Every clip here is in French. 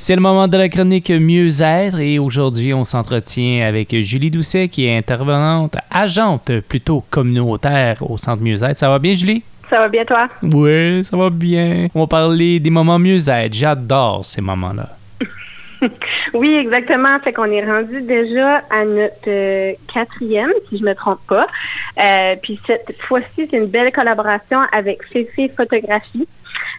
C'est le moment de la chronique Mieux-être et aujourd'hui, on s'entretient avec Julie Doucet qui est intervenante, agente plutôt communautaire au Centre Mieux-être. Ça va bien, Julie? Ça va bien, toi? Oui, ça va bien. On va parler des moments mieux-être. J'adore ces moments-là. oui, exactement. Fait qu'on est rendu déjà à notre euh, quatrième, si je me trompe pas. Euh, puis cette fois-ci, c'est une belle collaboration avec Fifi Photographie.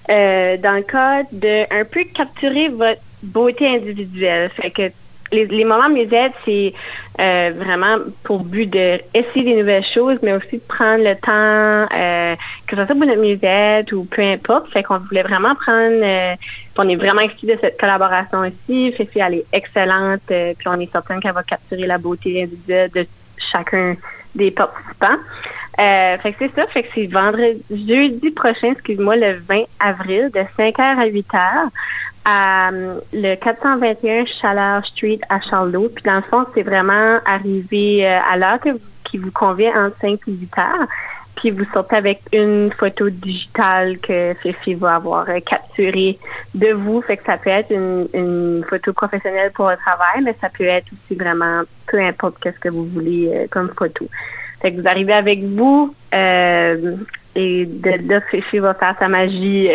Euh, dans le cadre de un peu capturer votre beauté individuelle. Fait que les, les moments musette, c'est euh, vraiment pour but de essayer des nouvelles choses, mais aussi de prendre le temps, euh, que ce soit pour notre musette ou peu importe. Fait qu'on voulait vraiment prendre, euh, on est vraiment excités de cette collaboration ici. Fifi, elle est excellente, euh, puis on est certain qu'elle va capturer la beauté individuelle de chacun des participants. Euh, fait que c'est ça, fait que c'est vendredi, jeudi prochain, excuse-moi, le 20 avril, de 5h à 8h à euh, le 421 Chaleur Street à Charlotte. Puis dans le fond, c'est vraiment arrivé euh, à l'heure qui vous convient entre 5 et 8 heures. Puis vous sortez avec une photo digitale que Fifi va avoir euh, capturée de vous. Fait que ça peut être une, une, photo professionnelle pour le travail, mais ça peut être aussi vraiment peu importe qu'est-ce que vous voulez comme photo. Fait que vous arrivez avec vous, euh, et de là, Fifi va faire sa magie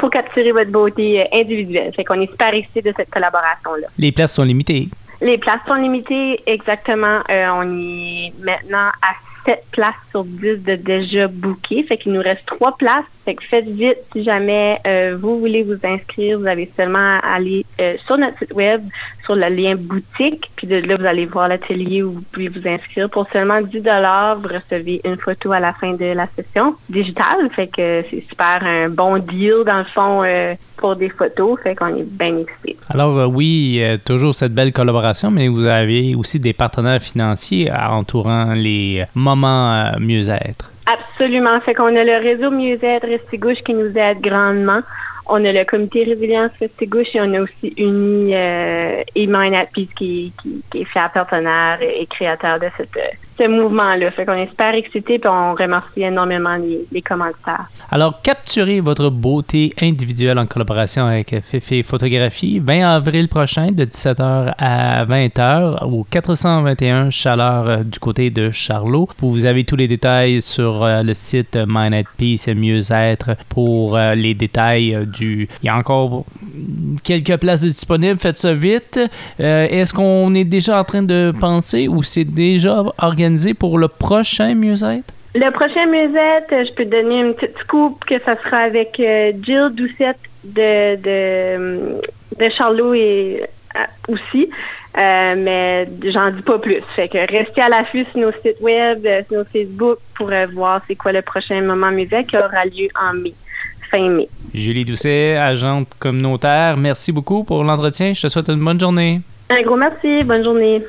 pour capturer votre beauté euh, individuelle. Fait qu'on est super excités de cette collaboration-là. Les places sont limitées. Les places sont limitées, exactement. Euh, on est maintenant à 7 places sur 10 de déjà bookées. Fait qu'il nous reste 3 places. Fait que faites vite si jamais euh, vous voulez vous inscrire. Vous avez seulement à aller euh, sur notre site web, sur le lien boutique. Puis de là, vous allez voir l'atelier où vous pouvez vous inscrire. Pour seulement 10 vous recevez une photo à la fin de la session digitale. Fait que c'est super un bon deal dans le fond euh, pour des photos. Fait qu'on est bien excités. Alors oui, toujours cette belle collaboration, mais vous avez aussi des partenaires financiers entourant les moment mieux-être. Absolument. Fait qu'on a le réseau mieux-être Restigouche qui nous aide grandement. On a le comité résilience Restigouche et on a aussi Uni euh, et Mind Peace qui, qui, qui, est fier partenaire et créateur de cette, ce mouvement-là. Fait qu'on est super excités et on remercie énormément les, les, commentaires. Alors, capturez votre beauté individuelle en collaboration avec Fifi Photographie 20 avril prochain de 17h à 20h au 421 Chaleur euh, du côté de Charlot. Vous avez tous les détails sur euh, le site Mind at Peace et Mieux-être pour euh, les détails du... Il y a encore quelques places disponibles, faites ça vite. Est-ce qu'on est déjà en train de penser ou c'est déjà organisé? Pour le prochain musette? Le prochain musette, je peux te donner une petite coupe que ça sera avec euh, Jill Doucette de, de, de Charlot et euh, aussi. Euh, mais j'en dis pas plus. Fait que restez à l'affût sur nos sites web, sur nos Facebook pour voir c'est quoi le prochain moment musette qui aura lieu en mai, fin mai. Julie Doucet, agente communautaire, merci beaucoup pour l'entretien. Je te souhaite une bonne journée. Un gros merci. Bonne journée.